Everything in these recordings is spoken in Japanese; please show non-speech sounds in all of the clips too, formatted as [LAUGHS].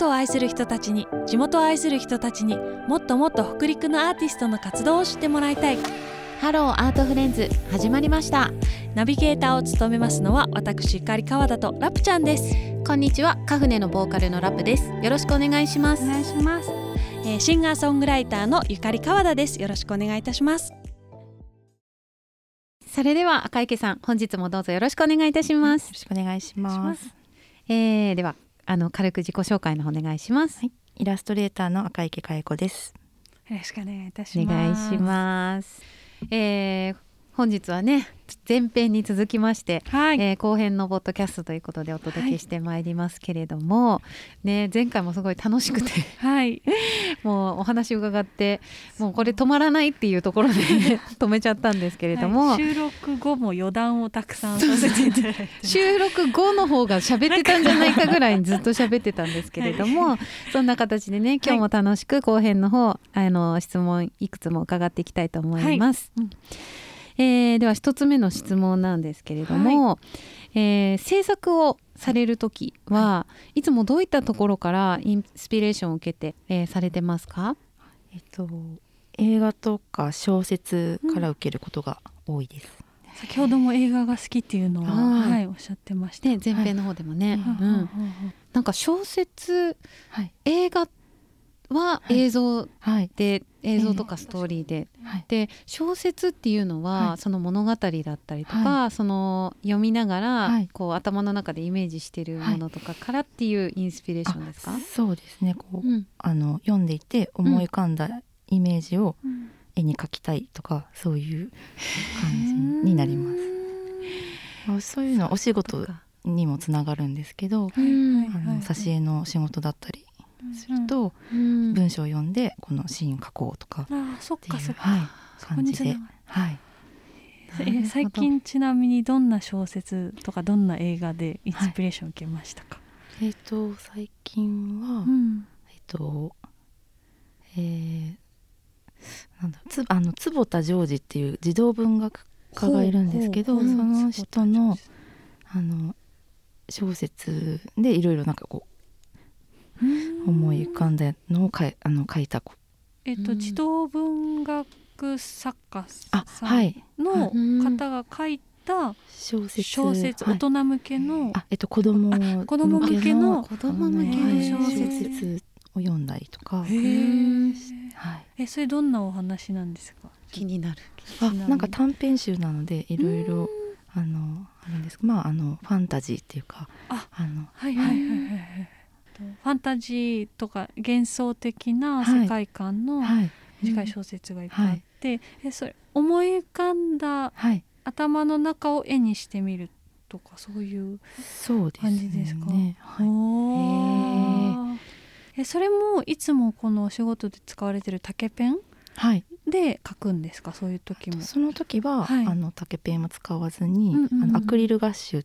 トを愛する人たちに地元を愛する人たちにもっともっと北陸のアーティストの活動を知ってもらいたい。 Hello Art Friends 始まりました。ナビゲーターを務めますのは私ゆかり川田とラプちゃんです。こんにちはカフネのボーカルのラプです。よろしくお願いします。お願いします、えーシンガーソングライターのゆかり川田です。よろしくお願いいたします。それでは赤池さん本日もどうぞよろしくお願いいたします。よろしくお願いします。えー、ではあの軽く自己紹介の方お願いします、はい。イラストレーターの赤池佳代子です。よろしくお願いいたしおます。願いします。えー、本日はね前編に続きましてはい、えー後編のポッドキャストということでお届けしてまいりますけれども、ね前回もすごい楽しくてはい。[LAUGHS] もうお話伺ってもうこれ止まらないっていうところで [LAUGHS] 止めちゃったんですけれども、はい。収録後も余談をたくさんさせていただいて [LAUGHS] 収録後の方が喋ってたんじゃないかぐらいにずっと喋ってたんですけれども、そんな形でね今日も楽しく後編の方あの質問いくつも伺っていきたいと思います。はい。うんえーでは一つ目の質問なんですけれども、えー制作をされる時は、い、つもどういったところからインスピレーションを受けて、えーされてますか？えっと映画とか小説から受けることが多いです。先ほども映画が好きっていうのは、はい。はい、おっしゃってました。で前編の方でもね、うん。うんうんうんなんか小説はい。映画ははい。映像はい。で、映像とかストーリーで、はい。で小説っていうのは、はい。その物語だったりとか、その読みながら、はい。こう頭の中でイメージしてるものとかからっていうインスピレーションですか、そうですね。こう、うん。あの読んでいて思い浮かんだイメージをうん。絵に描きたいとかそういう感じになります。まあそういうのはお仕事にもつながるんですけど、はいはいあはい。の挿絵の仕事だったりすると、うん。文章を読んでこのシーン描こうとかっああそっていうかそっか、感じではい。え最近ちなみにどんな小説とかどんな映画でインスピレーションを受けましたか、えっ、と最近は、うん。えっ、とえー、なんだつあの坪田ジョージっていう児童文学家がいるんですけどその人のあの小説でいろいろなんかこう思い浮かんだのをかいあの書いたこえっとうん。児童文学作家あさんはい。のうん方が書いた小説小説、はい。大人向けの、あえっと子供あ子供向けの子供向けのはい小小説説を読んだりとか、はい、えそれどんなお話なんですか？気になる。あなんか短編集なのでいろいろあのあるんです。まああのファンタジーっていうかああのはいはいはいはいはい。とファンタジーとか幻想的な世界観のはい。短い小説がいっぱいあって、えそれ思い浮かんだはい。頭の中を絵にしてみるとかそういうそうですね。感じですか？はい、おー。えそれもいつもこのお仕事で使われてる竹ペンはい、で描くんですか？そういう時も。その時は、はい。あの竹ペンも使わずに、うんうんうんあのアクリルガッシュ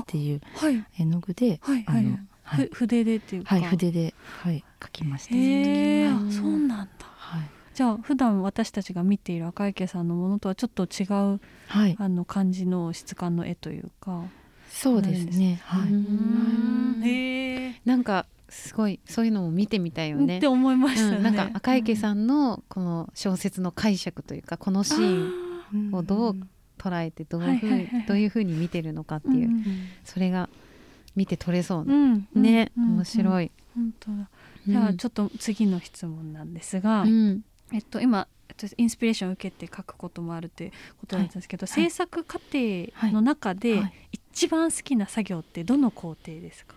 っていうはい。絵の具で、はいはい。あのはい。ふ筆でっていうか。はい、筆で、はい、描きました。へえ、うん。あそうなんだ。はい、じゃあ普段私たちが見ている赤池さんのものとはちょっと違うはい、あの感じの質感の絵というか。そうですね。はい、うん。へえ。なんかすごいそういうのも見てみたいよね。って思いましたね。うん、なんか赤池さんのこの小説の解釈というかこのシーンうんをどう捉えてどういうふうに見てるのかっていう、うん。それが見て取れそううな、んうんね、うん面白い、本当だ。じゃあちょっと次の質問なんですが、うん。えっと今えっとインスピレーションを受けて書くこともあるということなんですけど、制作過程の中ではい。一番好きな作業ってどの工程ですか？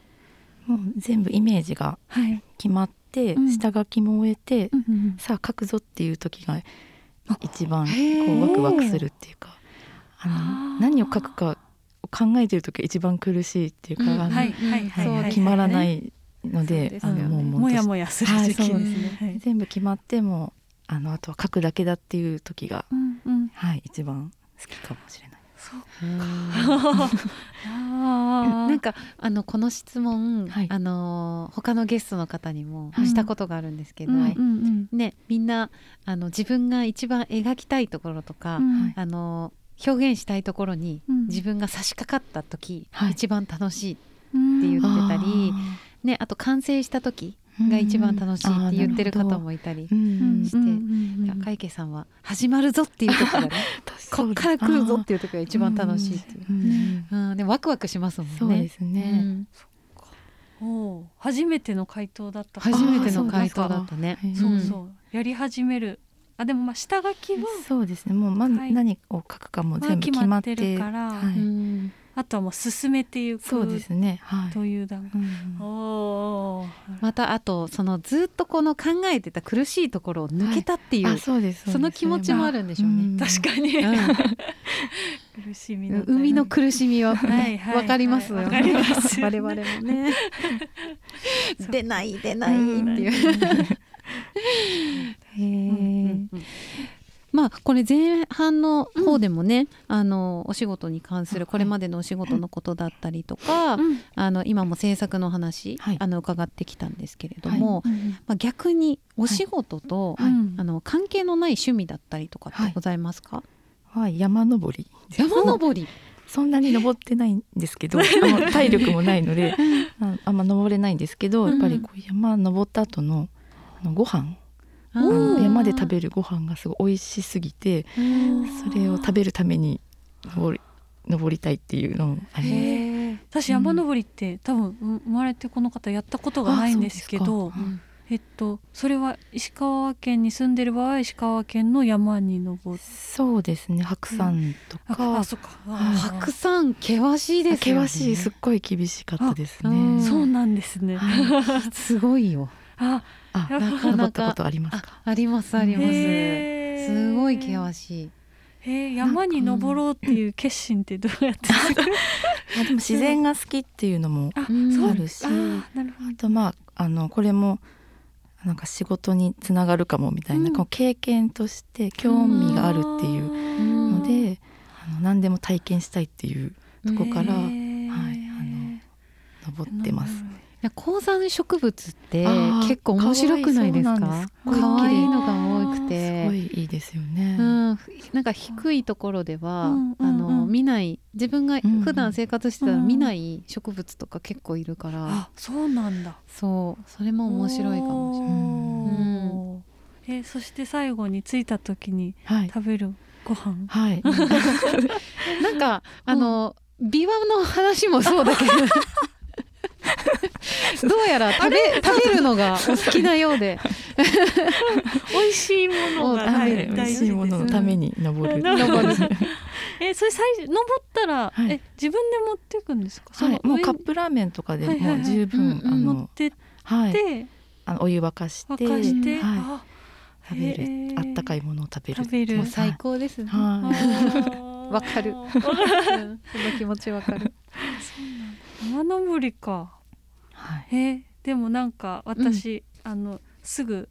もう全部イメージがはい。決まって、うん。下書きも終えて、うんさあ書くぞっていう時があ一番こうワクワクするっていうかあの何を書くかを考えてる時が一番苦しいっていうか、うんはいはいはいはい。そう決まらないので,、あのもうもやもやする時期。はい全部決まってもあのあとは書くだけだっていう時が、うんうん。はい、一番好きかもしれない。そう。うんあ [LAUGHS] なんかあのこの質問、はいあの他のゲストの方にもはいしたことがあるんですけど、うんうんねみんなあの自分が一番描きたいところとか、うん。あの表現したいところにうん。自分が差し掛かった時、はい。一番楽しいってうん。言ってたりねあと完成した時が一番楽しいって言ってる方もいたりして赤池さんは始まるぞっていう時がね [LAUGHS] こっから来るぞっていう時が一番楽しいっていう、うん。でもワクワクしますもんね。そうですね、お初めての回答だった初めての回答だったね。そうそう。やり始めるあでもまあ下書きはそうですね。もう、ま、何を書くかも全部決まってるから、はい、あとはもう進めていくそうですね、はい、という段階、うん、おまたあとそのずっとこの考えてた苦しいところを抜けたっていう、はい、そうですその気持ちもあるんでしょうね、まあ、確かに、うん、苦しみの海の苦しみはわ、かりますよ、はい、ます。[LAUGHS] 我々もね。[LAUGHS] 出ない出ないっていう、へえ、まあこれ前半の方でもね、うん、あのお仕事に関するこれまでのお仕事のことだったりとか、うん、あの今も制作の話、はい、あの伺ってきたんですけれども、はい、まあ、逆にお仕事と、はい、あの関係のない趣味だったりとかってございますか、はい、山登り山登り。そんなに登ってないんですけど [LAUGHS] 体力もないのであんま登れないんですけどやっぱりこう山登った後のあのご飯。山で食べるご飯がすごい美味しすぎてそれを食べるために登り登りたいっていうのもあります。私山登りって、うん、多分生まれてこの方やったことがないんですけど、えっと、それは石川県に住んでる場合石川県の山に登そうですね。白山とか、うん、あそか。白山。険しいです、ね、険しい。すっごい厳しかったですね。そうなんですね、[LAUGHS] すごいよ。ああなかなか。ことありますか？ありますあります。すごい険しい。えー、山に登ろうっていう決心ってどうやって？[LAUGHS] あでも自然が好きっていうのもあるし。あとまああのこれもなんか仕事につながるかもみたいな、うん、経験として興味があるっていうので、あの何でも体験したいっていうとこから、はい、あの登ってます。高山植物って結構面白くないですか？可愛いのが多くて。すごいいいですよね、うん、なんか低いところでは、うんあの見ない自分が普段生活してたら見ない植物とか結構いるから、うん、あそうなんだ。そうそれも面白いかもしれない、うん。えそして最後に着いた時に食べるご飯。はい。[LAUGHS] なんかあの、琵琶の話もそうだけど [LAUGHS] どうやら食べ食べるのがお好きなようで。[LAUGHS] 美味しいものが食べる。美味しいもののために登る。登る。[LAUGHS] えそれ最初登ったら、はい、え自分で持っていくんですか、はい、もうカップラーメンとかでも十分、あの持ってって、はい、あのお湯沸かして沸かして、はい、食べる。あったかいものを食べる。食べる。最高。ですね。わかる、その気持ちわかる。山登りかはい、えでもなんか私、うん、あのすぐ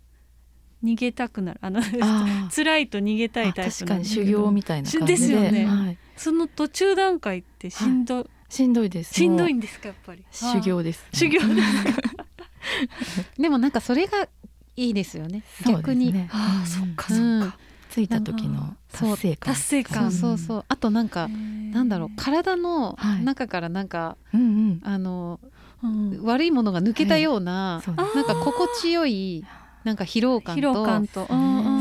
逃げたくなる。あの [LAUGHS] 辛いと逃げたいタイプ確かに修行みたいな感じで。すよね、はい、その途中段階ってしんど、はい、しんどいです。しんどいんですかやっぱり。修行です、修行です [LAUGHS] でもなんかそれがいいですよね。逆に、ね、ああ、そっかそっか、ついた時の達成感。達成感。そう。そうあとなんかなんだろう。体の中からなんか、はい、あのうん、悪いものが抜けたような、はい、なんか心地よいなんか疲労感と感と。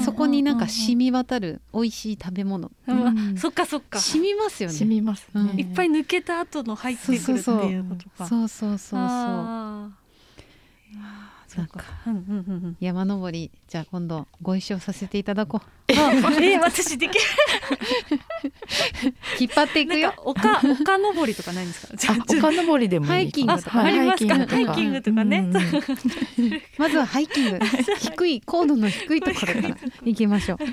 そこになんか染み渡る美味しい食べ物、うん、そっかそっか。染みますよね。染みます、ね、いっぱい抜けた後の入ってくるっていうことか。そうそうそう。そうなんか、山登りじゃあ今度ご一緒させていただこう。えー、私できる？[LAUGHS] 引っ張っていくよ。丘丘登りとかないんですか？丘登りでもハイキングとかありますか？ハイキングとかね。まずはハイキング。低い高度の低いところから行きましょう。はい、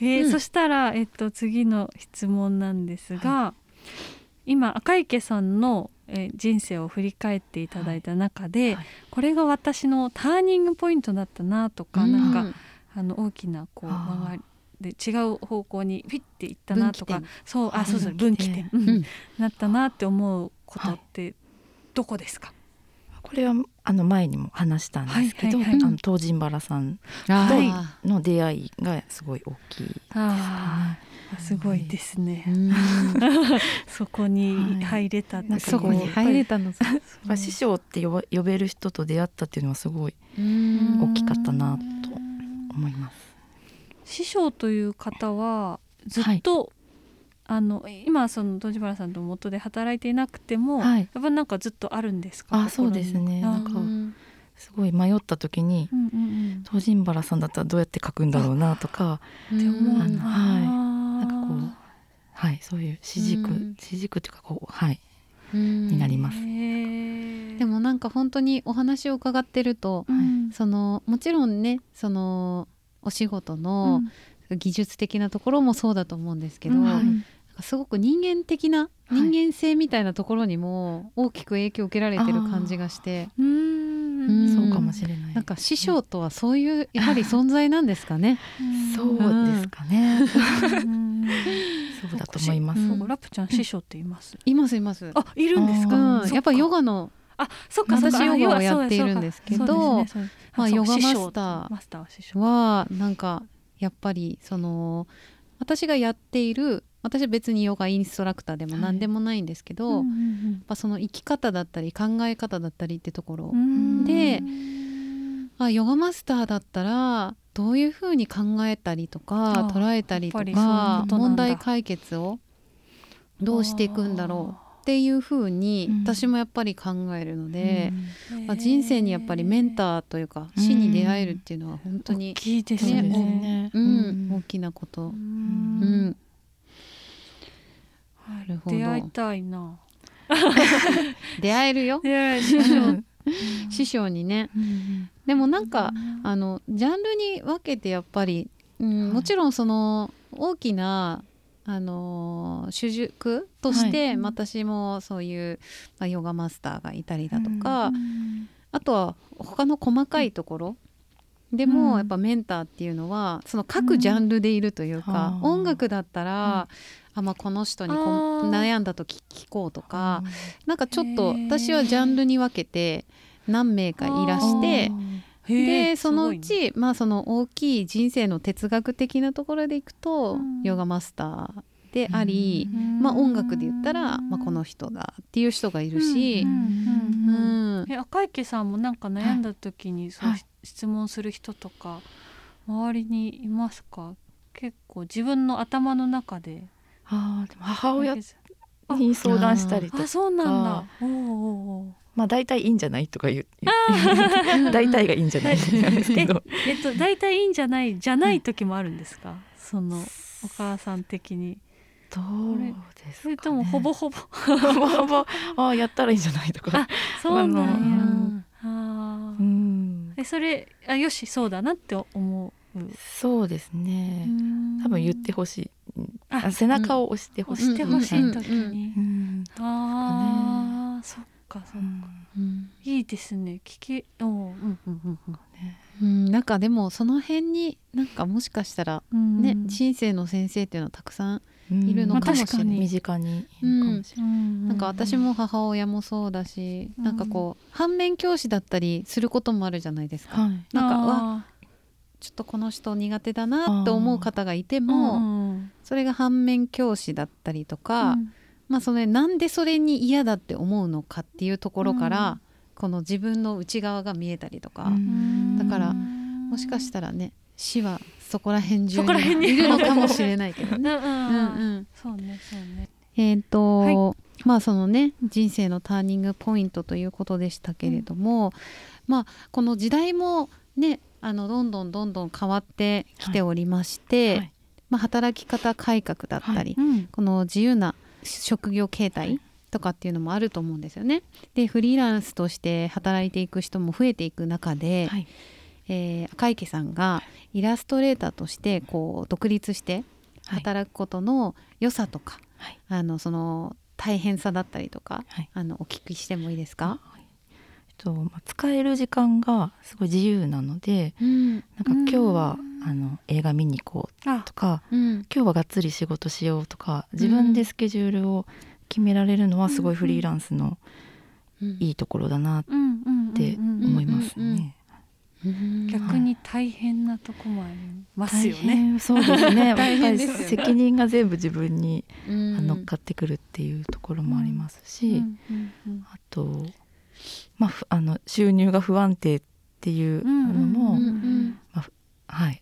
えー、そしたらえっと次の質問なんですが、今赤池さんのえ人生を振り返っていただいた中で、はい、これが私のターニングポイントだったなとか、うん、なんかあの大きなこう曲がりで違う方向にフィッていったなとかそうあそうそう分岐点、うん、なったなって思うことってどこですか、これはあの前にも話したんですけど、はいはいはい、あの東神原さんとの出会いがすごい大きいですね。すごいですね。[LAUGHS] そこに入れた、はい、そこに入れたの。師匠って呼呼べる人と出会ったっていうのはすごい大きかったなと思います。師匠という方はずっと、はい、あの今その戸原さんと元で働いていなくても、はい、やっぱなんかずっとあるんですか？あ、そうですね。なんかすごい迷った時に、うんうんうん、原さんだったらどうやって書くんだろうなとか、って思う。はい、なんかこうはいそういう指軸、指軸っていうかこうはい。になります。でもなんか本当にお話を伺ってると、うん、そのもちろんねそのお仕事の技術的なところもそうだと思うんですけど、うん。はい、すごく人間的な人間性みたいなところにも大きく影響を受けられてる感じがして。そうかもしれない。なんか師匠とはそういうやはり存在なんですかね。そうですかね。そうだと思います。ラプちゃん師匠っています？いますいます。あいるんですか？やっぱヨガのあそっか私ヨガをやっているんですけど、まあヨガマスターはなんかやっぱりその私がやっている私は別にヨガインストラクターでも何でもないんですけど、はいうんうん。うん、その生き方だったり考え方だったりってところ。であヨガマスターだったらどういうふうに考えたりとか捉えたりとか問題解決をどうしていくんだろうっていうふうに私もやっぱり考えるので、まあ、人生にやっぱりメンターというか死に出会えるっていうのは本当に、大きいですね、うん、大きなこと。うん出会いたいな。[LAUGHS] 出会えるよ。師匠にね、でもなんかあのジャンルに分けてやっぱり、うん、もちろんその大きなあの主軸として、私もそういう、まあ、ヨガマスターがいたりだとか、あとは他の細かいところ、でも、やっぱメンターっていうのはその各ジャンルでいるというか、音楽だったら、あまあ、この人にこ悩んだ時聞こうとかなんかちょっと私はジャンルに分けて何名かいらしてでそのうちまあその大きい人生の哲学的なところでいくと、ヨガマスターであり、まあ、音楽で言ったら、まあ、この人だっていう人がいるし、え赤池さんもなんか悩んだ時にそう、はい、質問する人とか周りにいますか？結構自分の頭の中であでも母親に相談したりとか。そうなんだ。おおまあ大体いいんじゃないとか言う。[LAUGHS] 大体がいいんじゃない。[LAUGHS] [LAUGHS] えっと大体いいんじゃないじゃない時もあるんですか、そのお母さん的に。どうですか、ね、それともほぼほぼ。ほぼほぼ。あやったらいいんじゃないとか。あそうなんや、うん、あうん。えそれあよしそうだなって思う。そうですね。多分言ってほしい。あ背中を押してほしい、押してほしい時に、ああ、そっかそっか、いいですね聞き。おうんうんうん。うん、なんかでもその辺になんかもしかしたらね、人生の先生っていうのはたくさんいるのかもしれない、身近になん。か私も母親もそうだし、なんかこう反面教師だったりすることもあるじゃないですか、なんかわちょっとこの人苦手だなって思う方がいても、それが反面教師だったりとか、うん、まあそれなんでそれに嫌だって思うのかっていうところから、うん、この自分の内側が見えたりとか、だからもしかしたらね死はそこら辺中にいるのかもしれないけどね。そうねそうね。えっ、ー、と、はい、まあそのね人生のターニングポイントということでしたけれども、うん、まあこの時代もねあのどんどんどんどん変わってきておりまして、はい。はい、まあ、働き方改革だったり、はい。うん、この自由な職業形態とかっていうのもあると思うんですよね。でフリーランスとして働いていく人も増えていく中で、はい、えー、赤池さんがイラストレーターとしてこう独立して働くことの良さとか、はい、あのその大変さだったりとか、はい、あのお聞きしてもいいですか、とまあ、使える時間がすごい自由なので、うん、なんか今日は、あの映画見に行こうとか、うん、今日はがっつり仕事しようとか自分でスケジュールを決められるのはすごいフリーランスのいいところだなって思いますね。逆に大変なとこもありますよね。そうです [LAUGHS] ね。やっぱり責任が全部自分に乗っかってくるっていうところもありますし、あと、まあ、あの収入が不安定っていうのも、まあ、はい。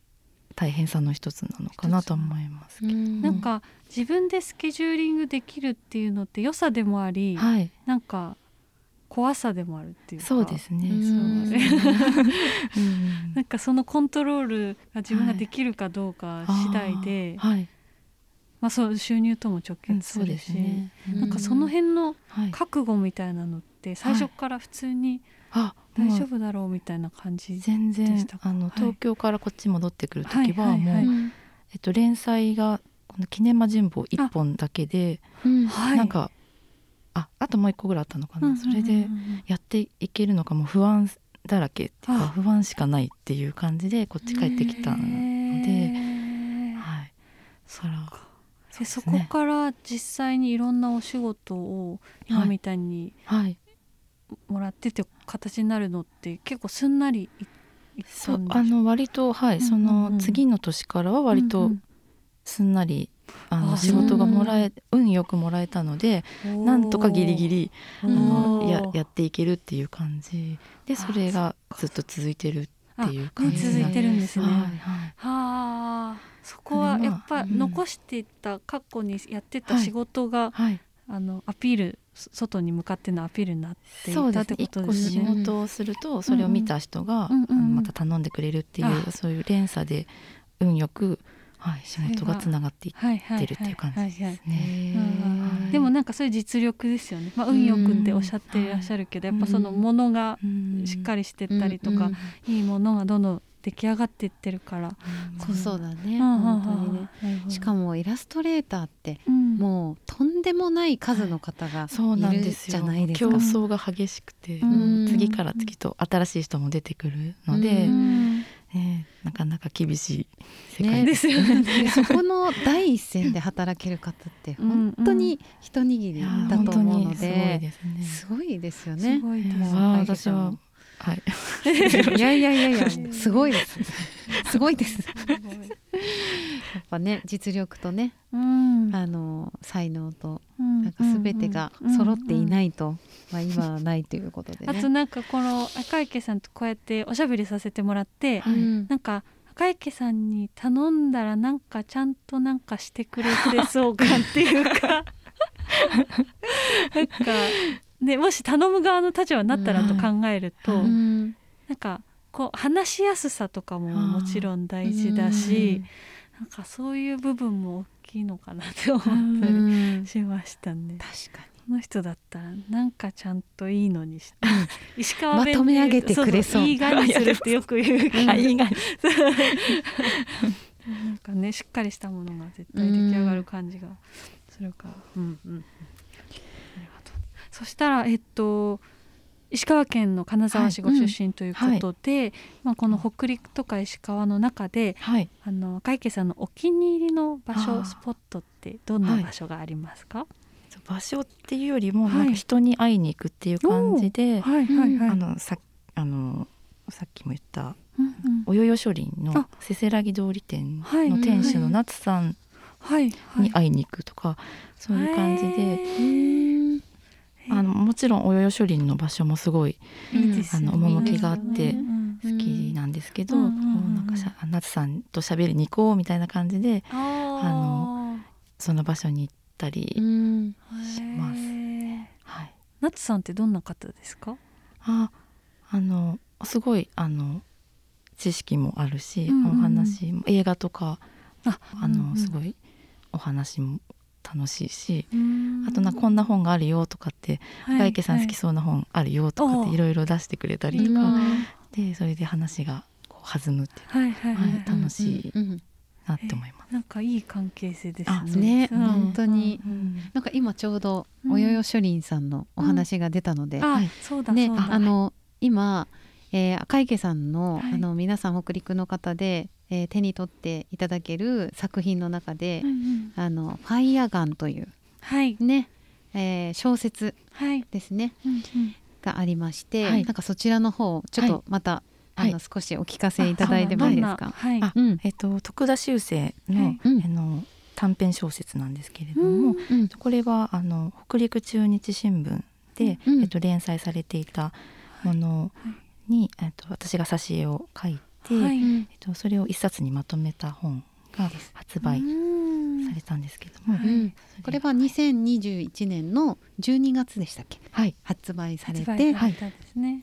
大変さの一つなのかなと思いますけど、なんか自分でスケジューリングできるっていうのって良さでもあり、はい、なんか怖さでもあるっていうか。そうですね。なんかそのコントロールが自分ができるかどうか次第で、はい、まあそう収入とも直結するし、ね、なんかその辺の覚悟みたいなのって最初から普通に、大丈夫だろうみたいな感じ全然あの、東京からこっち戻ってくる時はもう、えっと、連載がこの「キネマ旬報」1本だけで、なんかああともう一個ぐらいあったのかな、それでやっていけるのかも不安だらけっていうか不安しかないっていう感じでこっち帰ってきたので、はい、そらそそこから実際にいろんなお仕事を今みたいにもらってて形になるのって結構すんなりそうあの割とはい、その次の年からは割とすんなりあの仕事がもらえ運よくもらえたのでなんとかギリギリあのややっていけるっていう感じ。でそれがずっと続いてるっていう感じ、ね、続いてるんですね。はい、はい、はそこはやっぱ残していた過去にやってた仕事が、はい、あのアピール外に向かってのアピールになっていたってことですね。仕事をするとそれを見た人が、うんうん、また頼んでくれるっていう、そういう連鎖で運よくはい、仕事がつながっていってるっていう感じですね。でもなんかそういう実力ですよね。まあ運よくっておっしゃっていらっしゃるけど、やっぱそのものがしっかりしてったりとか、いいものがどんどん出来上がっていってるから、そうそうだね。本当にね。しかもイラストレーターって、もうとんでもない数の方がいるじゃないですか。競争が激しくて、次から次と新しい人も出てくるので、ね、なかなか厳しい世界。ですよね。ね [LAUGHS] そこの第一線で働ける方って本当に一握りだと思うので、すごいですよね。すごいです。私ははい。[LAUGHS] いやいやいやいや、すごいです。[LAUGHS] すごいです。やっぱね、実力とね、うん、あの才能と、なんかすべてが揃っていないと、まあ今はないということで、ね、あとなんかこの赤池さんとこうやっておしゃべりさせてもらって、はい、なんか赤池さんに頼んだらなんかちゃんとなんかしてくれてそうかっていうか [LAUGHS] なんかでもし頼む側の立場になったらと考えると、うん、なんかこう話しやすさとかももちろん大事だし、なんかそういう部分も大きいのかなって思ったりしましたね。確かに。この人だったらなんかちゃんといいのにして石川弁まとめ上げてくれそう。いいがに [LAUGHS] するってよく言うからいいがになんかねしっかりしたものが絶対出来上がる感じがするから、うんうん、そしたらえっと石川県の金沢市ご出身ということで、はい。うんはい、まあ、この北陸とか石川の中で、はい、あの赤池さんのお気に入りの場所スポットってどんな場所がありますか、場所っていうよりもなんか人に会いに行くっていう感じで、はいあのさあのさっきも言った、うんうん、およよ書林のせせらぎ通り店の店主の夏さんに会いに行くとか、そういう感じで。あのもちろんおよよ書林の場所もすごい、あの趣があって好きなんですけど、こうなんか夏さんと喋りに行こうみたいな感じであのその場所に行ったりします。はい。夏さんってどんな方ですか？あ、あのすごいあの知識もあるし、うんうん、お話も映画とかああの、うんうん、すごいお話も楽しいし、あとなこんな本があるよとかって、はい、赤池さん好きそうな本あるよとかってい。ろいろ出してくれたりとか、でそれで話がこう弾むっていう、はいはいはいはい、楽しいなって思います。なんかいい関係性ですね。ね、うん、本当に、うん、なんか今ちょうどおよよ書林さんのお話が出たので、うん、はい、そうだね、あの今、えー、赤池さんの、はい、あの皆さん北陸の方で、えー、手に取っていただける作品の中で、うんうん、あのファイアガンという、はい。ね、えー、小説ですね、はい。うんうん、がありまして、はい、なんかそちらの方ちょっとまた、あの少しお聞かせいただいてもいいですか？はい。うん、えっと徳田修正の、はい、あの短編小説なんですけれども、うん、これはあの北陸中日新聞で、うん、えっと連載されていたものに、はい、えっと私が挿絵を描いて、はい、えっとそれを一冊にまとめた本が発売されたんですけども、うん、これは2021年の12月でしたっけ、はい、発売されて、はい、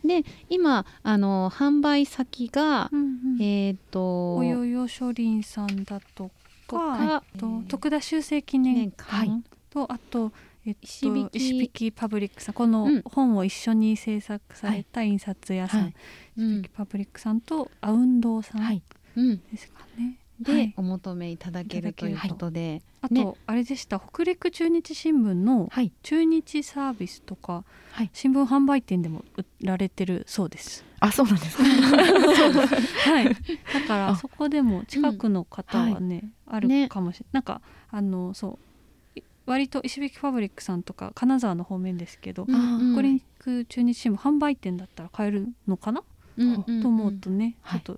で今あの販売先が、うんうん、えっ、ー、とおよよ書林さんだとか、はい、と徳田修正記念館と、あとえっと、石引パブリックさんこの本を一緒に制作された印刷屋さん、はい、石引パブリックさんとアウンドさんですかね。でお求めいただけるということで、あと、あれでした。北陸中日新聞の中日サービスとか、新聞販売店でも売られてるそうです。あそうなんですか。[LAUGHS] はい。だからそこでも近くの方はね、あるかもしれない、なんかあのそう割と石引ファブリックさんとか金沢の方面ですけど、北陸中日新聞販売店だったら買えるのかな、と思うとね、ちょっと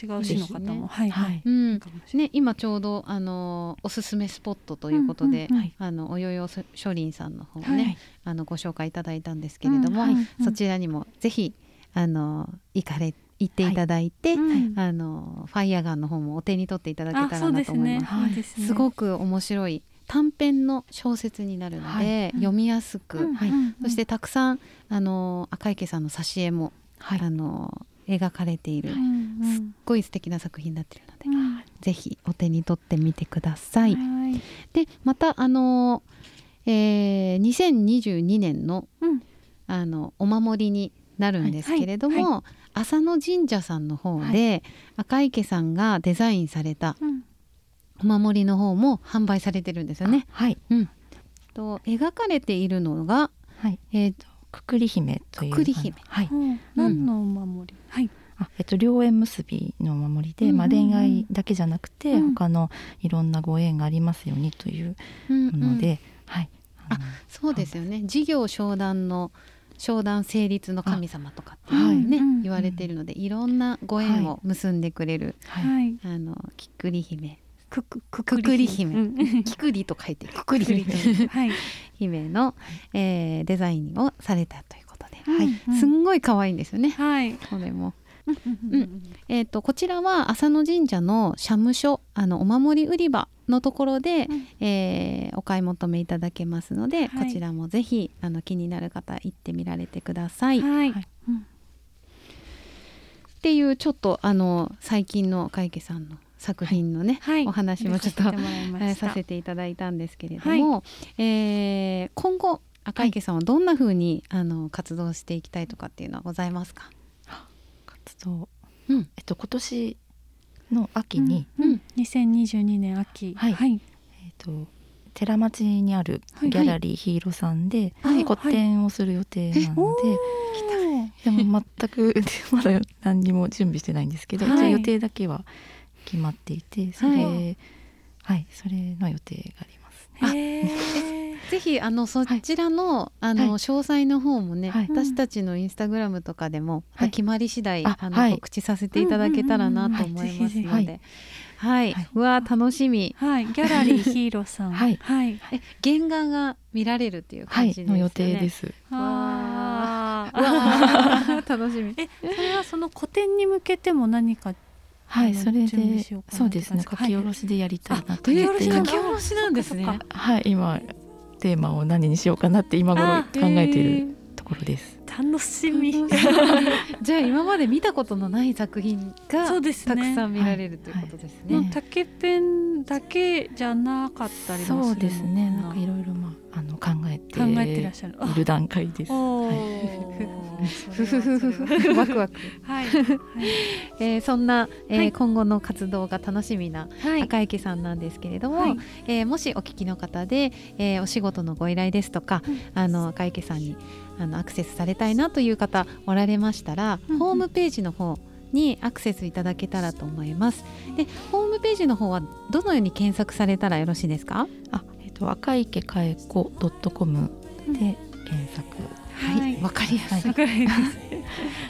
違う市の方も、ね、はいはい、うん。ね今ちょうどあのおすすめスポットということで、うんうん、あのおよよ書林さんの方ね、はい、あのご紹介いただいたんですけれども、そちらにもぜひあの行かれ行っていただいて、あのファイヤーガンの方もお手に取っていただけたらなと思います。すごく面白い短編の小説になるので、はい、読みやすく、うん、はい、そしてたくさんあの赤池さんの挿絵も、はい、あの描かれている、すっごい素敵な作品になっているので、うん、ぜひお手に取ってみてください。はい、でまたあの、えー、2022年の,、あのお守りになるんですけれども、はい。はい、浅野神社さんの方で、赤池さんがデザインされたお守りの方も販売されてるんですよね。はい、うん、と描かれているのが、はい、えーとくくり姫という。くくり姫。はい、何のお守り、はい。あえっと、両縁結びのお守りで、うんうんうん、まあ、恋愛だけじゃなくて、うん、他のいろんなご縁がありますようにというもので、うんうん、はい、あそうですよね。事業商談の商談成立の神様とかっていうね、はい、言われているので、いろんなご縁を結んでくれる、はい、あのきっくり姫くくくくり姫、[LAUGHS] きくりと書いてくくり姫、はい、姫の、えー、デザインをされたということで、はい、すんごい可愛いんですよね。はい、これも。うん、えーと、こちらは浅野神社の社務所あのお守り売り場のところで、うん、えー、お買い求めいただけますので、はい、こちらもぜひあの気になる方行ってみられてください。はい、うん、っていうちょっとあの最近の赤池さんの作品のね、はい、お話もちょっとさせていた。だいたんですけれども、はい、えー、今後赤池さんはどんなふうに、あの活動していきたいとかっていうのはございますか？活動、うん、えっと今年の秋に、うん。うん、2022年秋。はい、はい、えっと寺町にあるギャラリーヒーローさんで個展をする予定なので、はい、でも全く [LAUGHS] まだ何にも準備してないんですけど、はい、予定だけは決まっていてそれ、はい、はい、それの予定があります、ね。[LAUGHS] ぜひあのそちらのはい、あの詳細の方もね、はい、私たちのインスタグラムとかでも、はい、決まり次第あの、告知させていただけたらなと思いますので。はい、うわ楽しみ。はい、ギャラリー [LAUGHS] ヒーローさん。はい、はい、え原画が見られるっていう感じですね。の予定です。わあ、楽しみ。え、それはその個展に向けても何かはいそれでそうですね書き下ろしでやりたいなと思って。書き下ろしなんですね。はい今テーマを何にしようかなって今頃考えているところです。楽しみ。[LAUGHS] じゃあ今まで見たことのない作品がそうです、ね、たくさん見られるということですね、はい。はい、竹ペンだけじゃなかったりそうですね。なんかいろいろまああの考えて考えてらっしゃるいる段階です。ワクワク。はい。[LAUGHS] えー、そんな、えー、はい、今後の活動が楽しみな赤池さんなんですけれども、はい、えー、もしお聞きの方で、えー、お仕事のご依頼ですとか、うん、あの赤池さんにあのアクセスされたいなという方おられましたら、うん、ホームページの方にアクセスいただけたらと思います。で、ホームページの方はどのように検索されたらよろしいですか？あ、と赤池かえットコムで検索。はい。わ、かりやすい、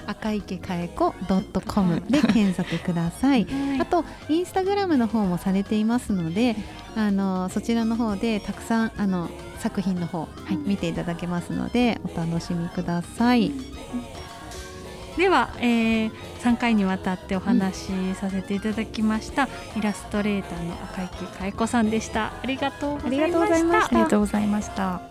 赤池かえットコムで検索ください、あとインスタグラムの方もされていますのであのそちらの方でたくさんあの作品の方、はい、見ていただけますのでお楽しみください。では、えー、3回にわたってお話しさせていただきました、うん、イラストレーターの赤池佳恵子さんでした。ありがとうございました。ありがとうございました